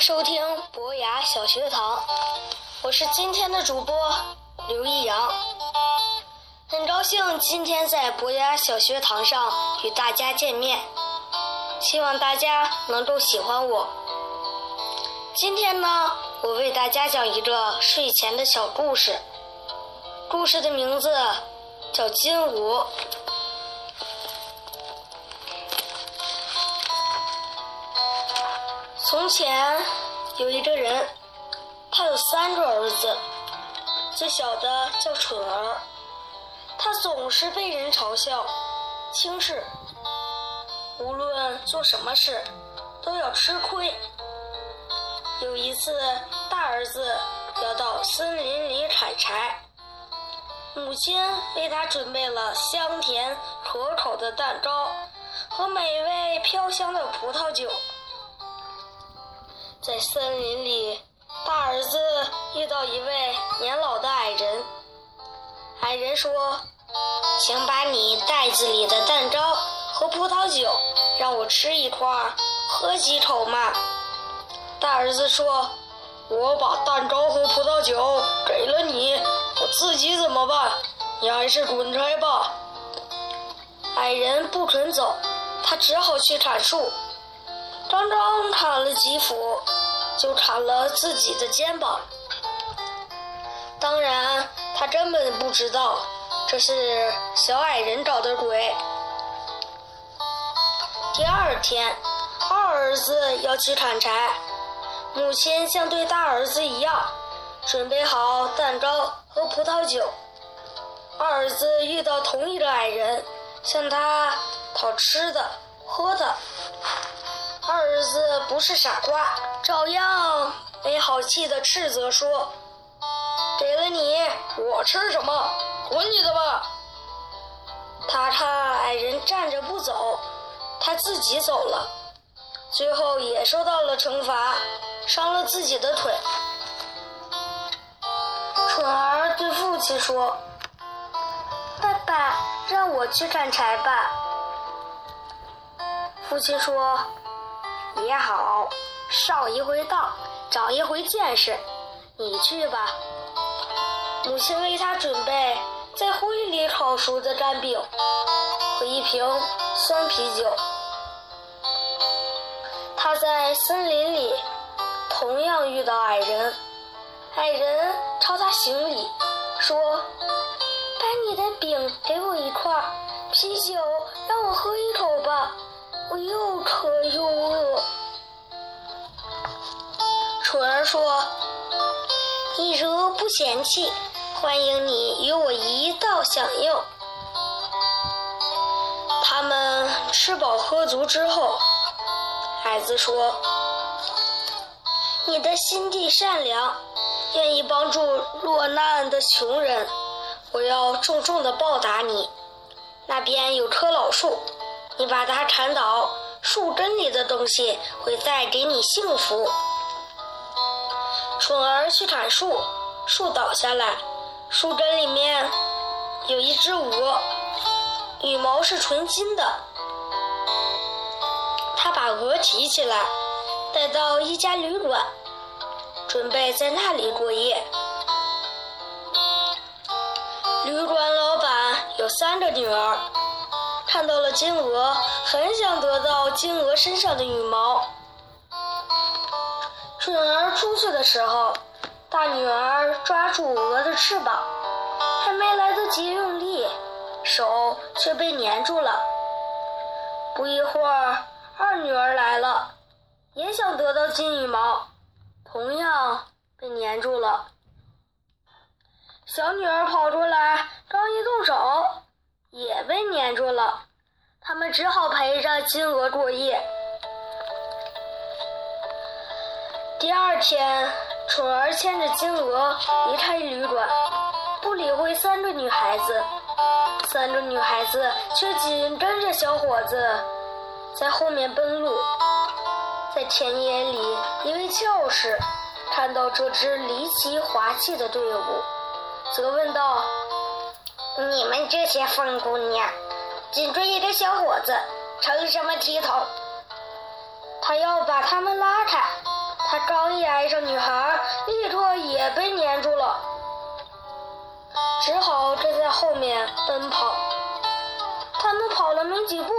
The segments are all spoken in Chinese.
收听博雅小学堂，我是今天的主播刘一阳。很高兴今天在博雅小学堂上与大家见面，希望大家能够喜欢我。今天呢，我为大家讲一个睡前的小故事，故事的名字叫《金吾》。从前有一个人，他有三个儿子，最小的叫蠢儿，他总是被人嘲笑、轻视，无论做什么事都要吃亏。有一次，大儿子要到森林里砍柴，母亲为他准备了香甜可口的蛋糕和美味飘香的葡萄酒。在森林里，大儿子遇到一位年老的矮人。矮人说：“请把你袋子里的蛋糕和葡萄酒让我吃一块，喝几口嘛。”大儿子说：“我把蛋糕和葡萄酒给了你，我自己怎么办？你还是滚开吧。”矮人不肯走，他只好去砍树。刚刚砍了几斧，就砍了自己的肩膀。当然，他根本不知道这是小矮人找的鬼。第二天，二儿子要去砍柴，母亲像对大儿子一样，准备好蛋糕和葡萄酒。二儿子遇到同一个矮人，向他讨吃的、喝的。二儿子不是傻瓜，照样没好气的斥责说：“给了你，我吃什么？滚你的吧！”他看矮人站着不走，他自己走了，最后也受到了惩罚，伤了自己的腿。蠢儿对父亲说：“爸爸，让我去砍柴吧。”父亲说。也好，上一回当，长一回见识。你去吧。母亲为他准备在灰里烤熟的干饼和一瓶酸啤酒。他在森林里同样遇到矮人，矮人朝他行礼，说：“把你的饼给我一块，啤酒让我喝一口。”又渴又饿。楚儿说：“你如不嫌弃，欢迎你与我一道享用。”他们吃饱喝足之后，孩子说：“你的心地善良，愿意帮助落难的穷人，我要重重的报答你。那边有棵老树。”你把它砍倒，树根里的东西会带给你幸福。蠢儿去砍树，树倒下来，树根里面有一只鹅，羽毛是纯金的。他把鹅提起来，带到一家旅馆，准备在那里过夜。旅馆老板有三个女儿。看到了金鹅，很想得到金鹅身上的羽毛。准儿出去的时候，大女儿抓住鹅的翅膀，还没来得及用力，手却被粘住了。不一会儿，二女儿来了，也想得到金羽毛，同样被粘住了。小女儿跑出来，刚一动手，也被粘住了。他们只好陪着金鹅过夜。第二天，蠢儿牵着金鹅离开旅馆，不理会三个女孩子。三个女孩子却紧跟着小伙子在后面奔路。在田野里，一位教士看到这支离奇滑稽的队伍，责问道：“你们这些疯姑娘！”紧追一个小伙子，成什么体统？他要把他们拉开，他刚一挨上女孩，立刻也被粘住了，只好跟在后面奔跑。他们跑了没几步，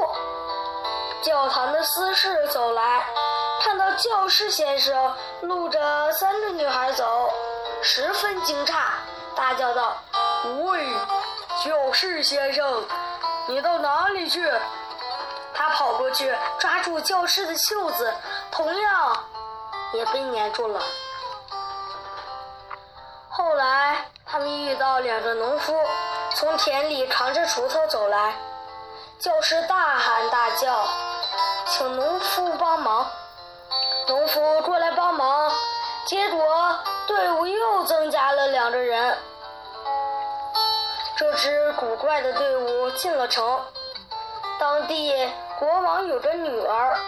教堂的司事走来，看到教师先生路着三个女孩走，十分惊诧，大叫道：“喂，教师先生，你到哪里去？”他跑过去抓住教师的袖子，同样也被粘住了。后来，他们遇到两个农夫从田里扛着锄头走来，教师大喊大叫，请农夫帮忙。农夫过来帮忙，结果队伍又增加了两个人。只古怪的队伍进了城，当地。国王有个女儿，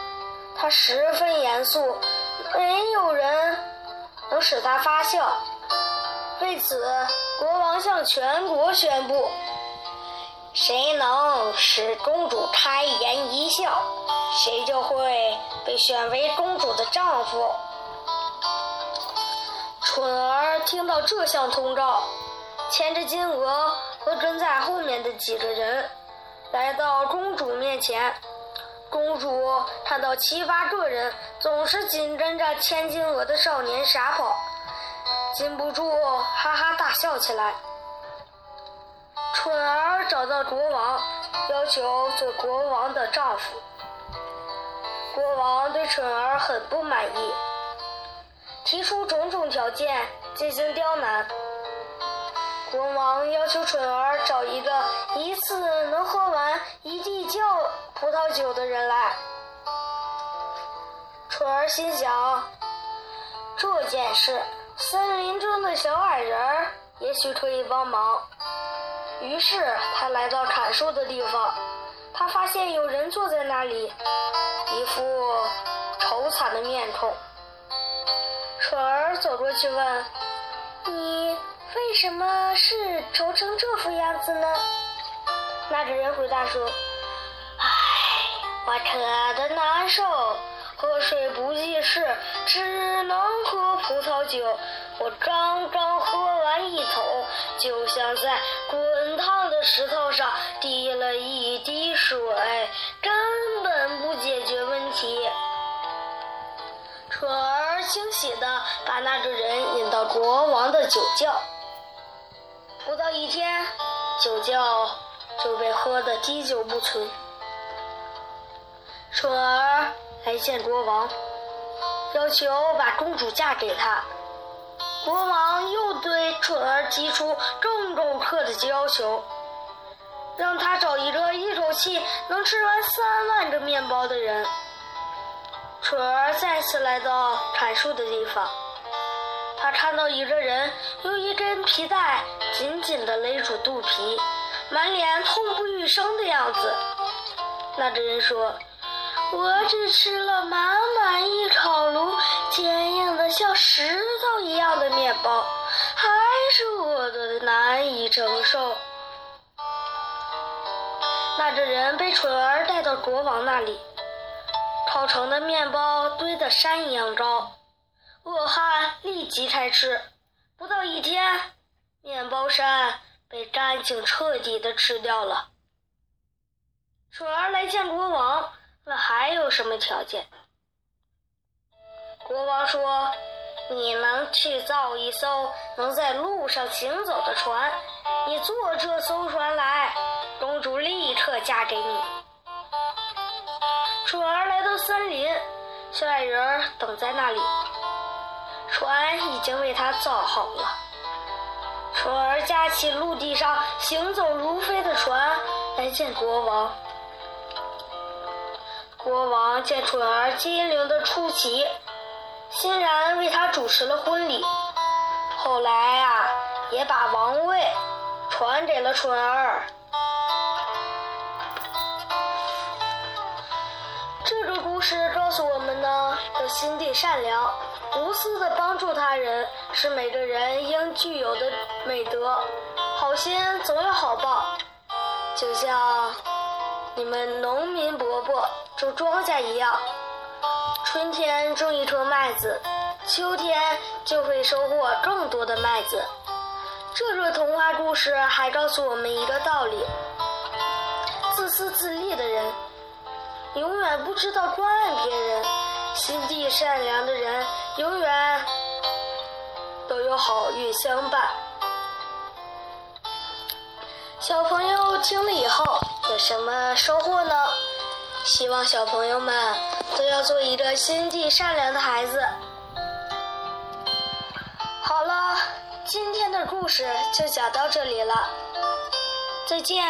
她十分严肃，没有人能使她发笑。为此，国王向全国宣布：谁能使公主开颜一笑，谁就会被选为公主的丈夫。蠢儿听到这项通告，牵着金鹅和跟在后面的几个人，来到公主面前。公主看到七八个人总是紧跟着千金鹅的少年傻跑，禁不住哈哈大笑起来。蠢儿找到国王，要求做国王的丈夫。国王对蠢儿很不满意，提出种种条件进行刁难。国王要求蠢儿找一个一次能喝完一地窖葡萄酒的人来。蠢儿心想，这件事森林中的小矮人也许可以帮忙。于是他来到砍树的地方，他发现有人坐在那里，一副愁惨的面孔。蠢儿走过去问：“？”为什么是愁成这副样子呢？那个人回答说：“唉，我渴得难受，喝水不济事，只能喝葡萄酒。我刚刚喝完一桶，就像在滚烫的石头上滴了一滴水，根本不解决问题。”蠢儿惊喜地把那个人引到国王的酒窖。不到一天，酒窖就被喝得滴酒不存。蠢儿来见国王，要求把公主嫁给他。国王又对蠢儿提出更苛刻的要求，让他找一个一口气能吃完三万个面包的人。蠢儿再次来到砍树的地方。他看到一个人用一根皮带紧紧地勒住肚皮，满脸痛不欲生的样子。那个人说：“我只吃了满满一烤炉坚硬的像石头一样的面包，还是饿得难以承受。”那个人被蠢儿带到国王那里，烤成的面包堆得山一样高。恶汉立即开吃，不到一天，面包山被干净彻底的吃掉了。蠢儿来见国王，问还有什么条件。国王说：“你能去造一艘能在路上行走的船，你坐这艘船来，公主立刻嫁给你。”蠢儿来到森林，小矮人等在那里。船已经为他造好了。蠢儿架起陆地上行走如飞的船来见国王。国王见蠢儿机灵的出奇，欣然为他主持了婚礼。后来啊，也把王位传给了蠢儿。这个故事告诉我们呢，要心地善良。无私的帮助他人是每个人应具有的美德，好心总有好报，就像你们农民伯伯种庄稼一样，春天种一颗麦子，秋天就会收获更多的麦子。这个童话故事还告诉我们一个道理：自私自利的人，永远不知道关爱别人；心地善良的人，永远都有好运相伴。小朋友听了以后有什么收获呢？希望小朋友们都要做一个心地善良的孩子。好了，今天的故事就讲到这里了，再见。